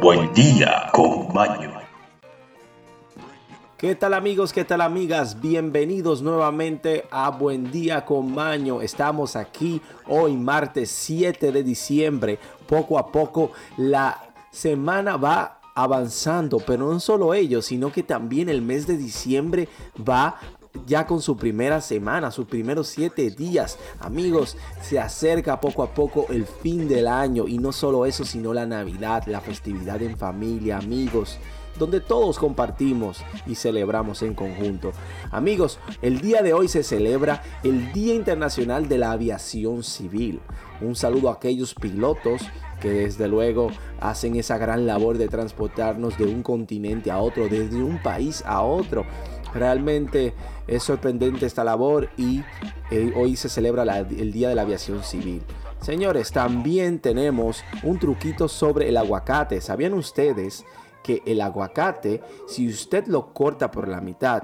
Buen día con Maño. ¿Qué tal amigos? ¿Qué tal amigas? Bienvenidos nuevamente a Buen Día con Maño. Estamos aquí hoy martes 7 de diciembre. Poco a poco la semana va avanzando, pero no solo ello, sino que también el mes de diciembre va ya con su primera semana, sus primeros siete días. Amigos, se acerca poco a poco el fin del año y no solo eso, sino la Navidad, la festividad en familia, amigos donde todos compartimos y celebramos en conjunto. Amigos, el día de hoy se celebra el Día Internacional de la Aviación Civil. Un saludo a aquellos pilotos que desde luego hacen esa gran labor de transportarnos de un continente a otro, desde un país a otro. Realmente es sorprendente esta labor y eh, hoy se celebra el Día de la Aviación Civil. Señores, también tenemos un truquito sobre el aguacate. ¿Sabían ustedes que el aguacate, si usted lo corta por la mitad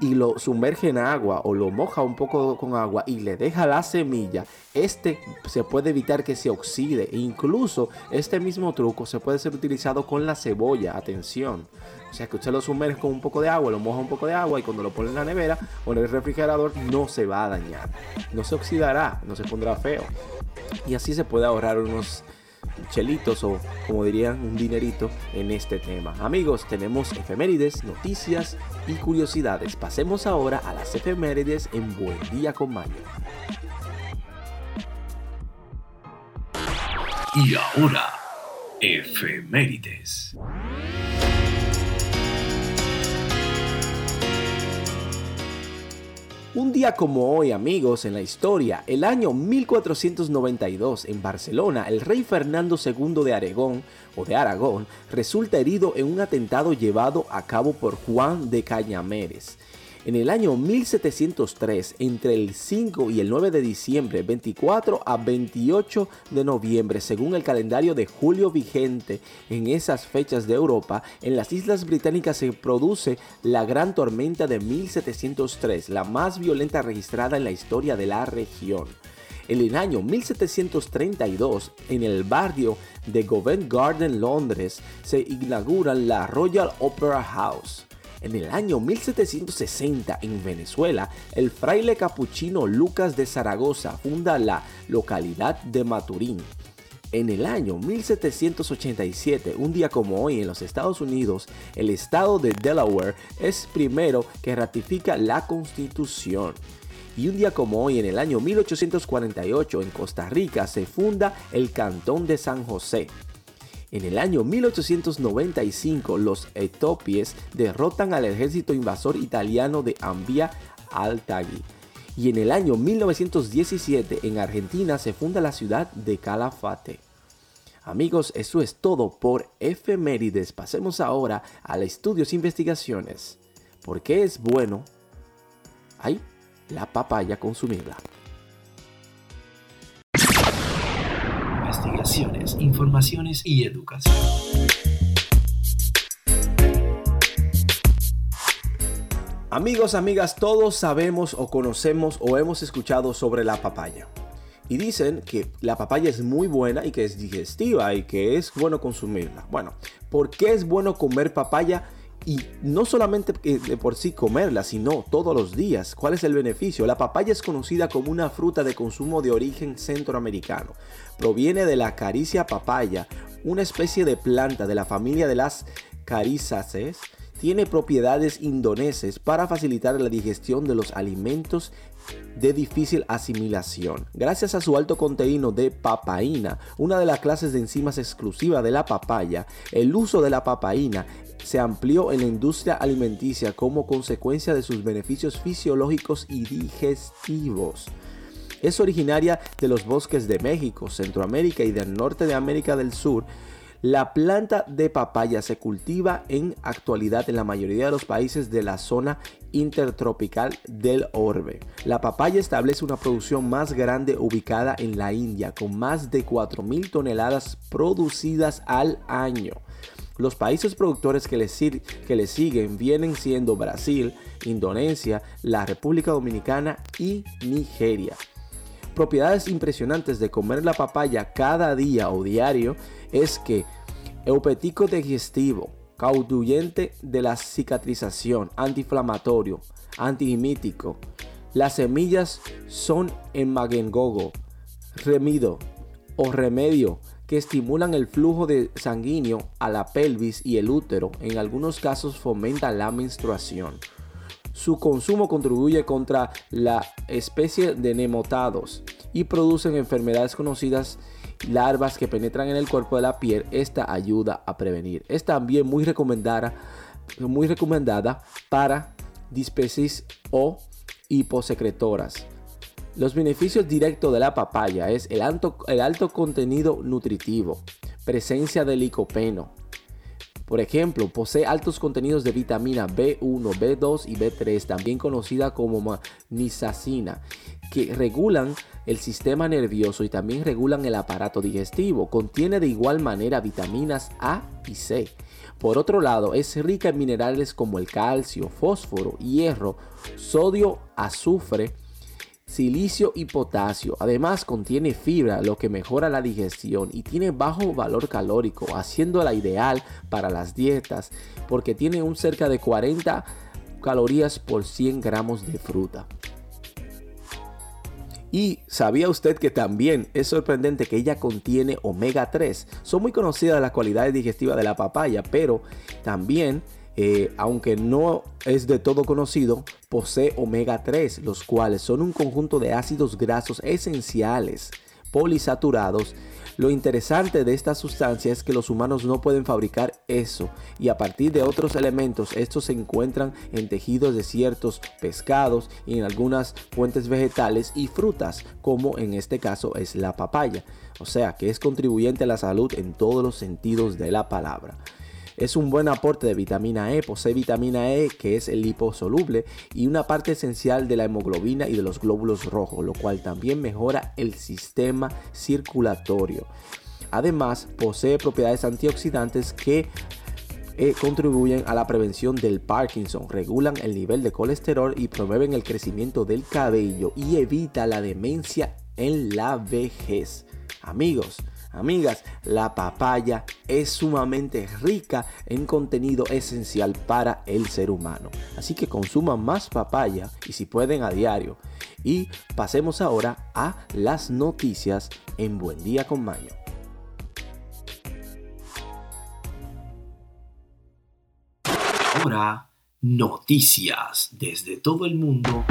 y lo sumerge en agua o lo moja un poco con agua y le deja la semilla, este se puede evitar que se oxide. E incluso este mismo truco se puede ser utilizado con la cebolla. Atención. O sea que usted lo sumerge con un poco de agua, lo moja un poco de agua y cuando lo pone en la nevera o en el refrigerador no se va a dañar. No se oxidará, no se pondrá feo. Y así se puede ahorrar unos chelitos o como dirían un dinerito en este tema. Amigos, tenemos efemérides, noticias y curiosidades. Pasemos ahora a las efemérides en Buen Día con Mayo. Y ahora, efemérides. Un día como hoy, amigos, en la historia, el año 1492, en Barcelona, el rey Fernando II de Aragón, o de Aragón, resulta herido en un atentado llevado a cabo por Juan de Cañameres. En el año 1703, entre el 5 y el 9 de diciembre, 24 a 28 de noviembre, según el calendario de julio vigente en esas fechas de Europa, en las Islas Británicas se produce la gran tormenta de 1703, la más violenta registrada en la historia de la región. En el año 1732, en el barrio de Covent Garden, Londres, se inaugura la Royal Opera House. En el año 1760 en Venezuela, el fraile capuchino Lucas de Zaragoza funda la localidad de Maturín. En el año 1787, un día como hoy en los Estados Unidos, el estado de Delaware es primero que ratifica la constitución. Y un día como hoy en el año 1848 en Costa Rica se funda el Cantón de San José. En el año 1895, los etopies derrotan al ejército invasor italiano de Ambia Altagui. Y en el año 1917, en Argentina, se funda la ciudad de Calafate. Amigos, eso es todo por efemérides. Pasemos ahora a estudios e investigaciones. ¿Por qué es bueno? Hay la papaya consumirla. Informaciones y educación. Amigos, amigas, todos sabemos o conocemos o hemos escuchado sobre la papaya. Y dicen que la papaya es muy buena y que es digestiva y que es bueno consumirla. Bueno, ¿por qué es bueno comer papaya? Y no solamente de por sí comerla, sino todos los días. ¿Cuál es el beneficio? La papaya es conocida como una fruta de consumo de origen centroamericano. Proviene de la caricia papaya, una especie de planta de la familia de las carizáceas. Tiene propiedades indonesas para facilitar la digestión de los alimentos de difícil asimilación. Gracias a su alto contenido de papaína, una de las clases de enzimas exclusivas de la papaya, el uso de la papaína se amplió en la industria alimenticia como consecuencia de sus beneficios fisiológicos y digestivos. Es originaria de los bosques de México, Centroamérica y del norte de América del Sur. La planta de papaya se cultiva en actualidad en la mayoría de los países de la zona intertropical del orbe. La papaya establece una producción más grande ubicada en la India, con más de 4.000 toneladas producidas al año. Los países productores que le, que le siguen vienen siendo Brasil, Indonesia, la República Dominicana y Nigeria. Propiedades impresionantes de comer la papaya cada día o diario es que eupético digestivo, cauduyente de la cicatrización, antiinflamatorio, antigemítico. Las semillas son en magengogo, remido o remedio que estimulan el flujo de sanguíneo a la pelvis y el útero. En algunos casos fomenta la menstruación. Su consumo contribuye contra la especie de nemotados y producen enfermedades conocidas larvas que penetran en el cuerpo de la piel. Esta ayuda a prevenir. Es también muy recomendada, muy recomendada para dispesis o hiposecretoras. Los beneficios directos de la papaya es el alto, el alto contenido nutritivo, presencia de licopeno, por ejemplo, posee altos contenidos de vitamina B1, B2 y B3, también conocida como nisacina, que regulan el sistema nervioso y también regulan el aparato digestivo. Contiene de igual manera vitaminas A y C. Por otro lado, es rica en minerales como el calcio, fósforo, hierro, sodio, azufre, silicio y potasio. Además contiene fibra, lo que mejora la digestión y tiene bajo valor calórico, haciéndola ideal para las dietas porque tiene un cerca de 40 calorías por 100 gramos de fruta. Y sabía usted que también es sorprendente que ella contiene omega 3. Son muy conocidas las cualidades digestivas de la papaya, pero también eh, aunque no es de todo conocido, posee omega 3, los cuales son un conjunto de ácidos grasos esenciales polisaturados. Lo interesante de esta sustancia es que los humanos no pueden fabricar eso y a partir de otros elementos estos se encuentran en tejidos de ciertos pescados y en algunas fuentes vegetales y frutas como en este caso es la papaya. O sea que es contribuyente a la salud en todos los sentidos de la palabra. Es un buen aporte de vitamina E, posee vitamina E que es el liposoluble y una parte esencial de la hemoglobina y de los glóbulos rojos, lo cual también mejora el sistema circulatorio. Además, posee propiedades antioxidantes que eh, contribuyen a la prevención del Parkinson, regulan el nivel de colesterol y promueven el crecimiento del cabello y evita la demencia en la vejez. Amigos, Amigas, la papaya es sumamente rica en contenido esencial para el ser humano. Así que consuman más papaya y si pueden a diario. Y pasemos ahora a las noticias en Buen Día con Maño. Ahora, noticias desde todo el mundo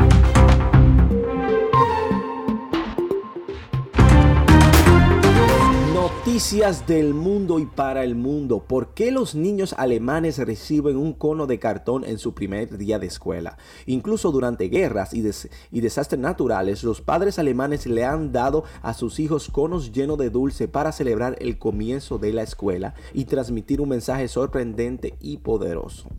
Noticias del mundo y para el mundo. ¿Por qué los niños alemanes reciben un cono de cartón en su primer día de escuela? Incluso durante guerras y, y, desastres naturales, los padres alemanes le han dado a sus hijos conos llenos de dulce para celebrar el comienzo de la escuela y transmitir un mensaje sorprendente y poderoso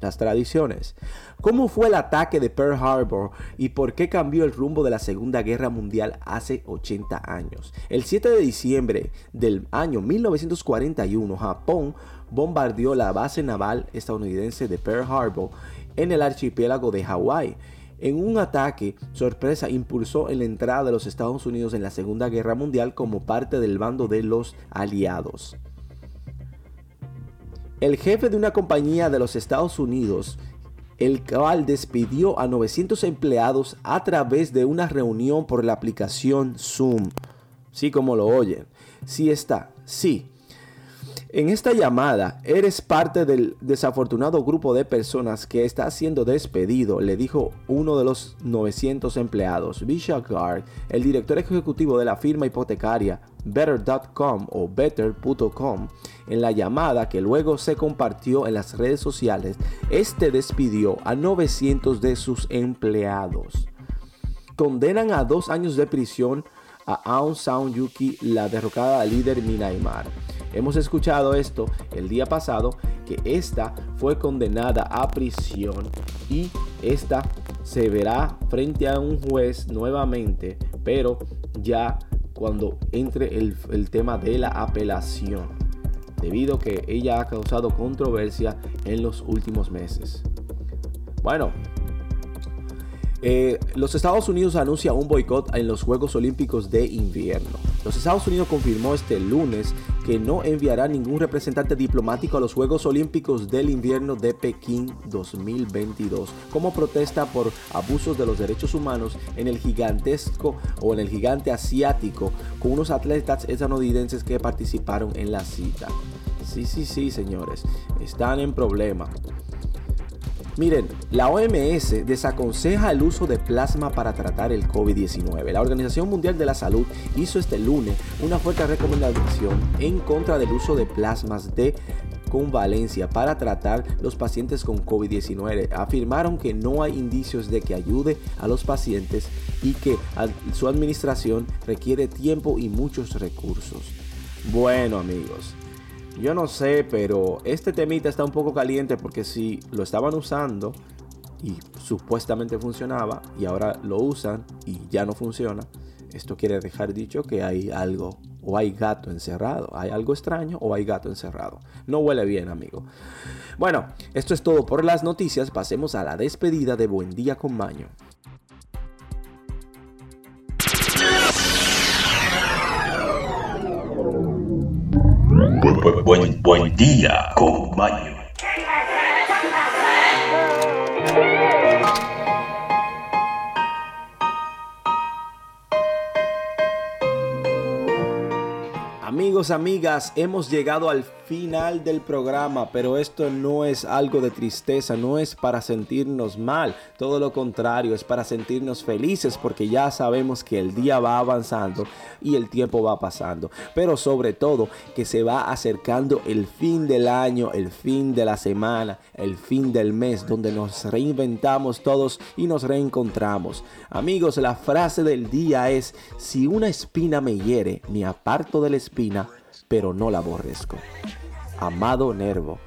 las tradiciones. ¿Cómo fue el ataque de Pearl Harbor y por qué cambió el rumbo de la Segunda Guerra Mundial hace 80 años? El 7 de diciembre del año 1941, Japón bombardeó la base naval estadounidense de Pearl Harbor en el archipiélago de Hawái. En un ataque sorpresa impulsó la entrada de los Estados Unidos en la Segunda Guerra Mundial como parte del bando de los aliados. El jefe de una compañía de los Estados Unidos, el cual despidió a 900 empleados a través de una reunión por la aplicación Zoom. Sí, como lo oyen. Sí está, sí. En esta llamada, eres parte del desafortunado grupo de personas que está siendo despedido, le dijo uno de los 900 empleados. Bishop Guard, el director ejecutivo de la firma hipotecaria Better.com o Better.com, en la llamada que luego se compartió en las redes sociales, este despidió a 900 de sus empleados. Condenan a dos años de prisión a Aung San Yuki, la derrocada líder Minaimar. Hemos escuchado esto el día pasado, que esta fue condenada a prisión y esta se verá frente a un juez nuevamente, pero ya cuando entre el, tema de la apelación, debido a que ella ha causado controversia en los últimos meses. Bueno, eh, los Estados Unidos anuncia un boicot en los Juegos Olímpicos de invierno. Los Estados Unidos confirmó este lunes que no enviará ningún representante diplomático a los Juegos Olímpicos del Invierno de Pekín 2022 como protesta por abusos de los derechos humanos en el gigantesco o en el gigante asiático con unos atletas estadounidenses que participaron en la cita. Sí, sí, sí, señores, están en problema. Miren, la OMS desaconseja el uso de plasma para tratar el COVID-19. La Organización Mundial de la Salud hizo este lunes una fuerte recomendación en contra del uso de plasmas de convalencia para tratar los pacientes con COVID-19. Afirmaron que no hay indicios de que ayude a los pacientes y que su administración requiere tiempo y muchos recursos. Bueno amigos, yo no sé, pero este temita está un poco caliente porque si lo estaban usando y supuestamente funcionaba y ahora lo usan y ya no funciona, esto quiere dejar dicho que hay algo o hay gato encerrado, hay algo extraño o hay gato encerrado. No huele bien, amigo. Bueno, esto es todo por las noticias. Pasemos a la despedida de Buen Día con Maño. Buen, buen, día con Amigos, amigas, hemos llegado al final del programa, pero esto no es algo de tristeza, no es para sentirnos mal, todo lo contrario, es para sentirnos felices porque ya sabemos que el día va avanzando y el tiempo va pasando, pero sobre todo que se va acercando el fin del año, el fin de la semana, el fin del mes, donde nos reinventamos todos y nos reencontramos. Amigos, la frase del día es, si una espina me hiere, me aparto de la espina, pero no la aborrezco. Amado Nervo.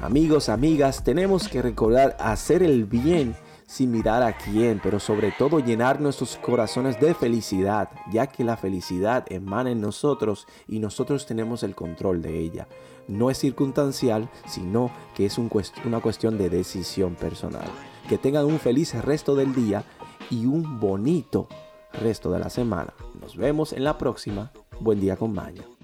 Amigos, amigas, tenemos que recordar hacer el bien sin mirar a quién, pero sobre todo llenar nuestros corazones de felicidad, ya que la felicidad emana en nosotros y nosotros tenemos el control de ella. No es circunstancial, sino que es una cuestión de decisión personal. Que tengan un feliz resto del día y un bonito resto de la semana. Nos vemos en la próxima. Buen día con Maña.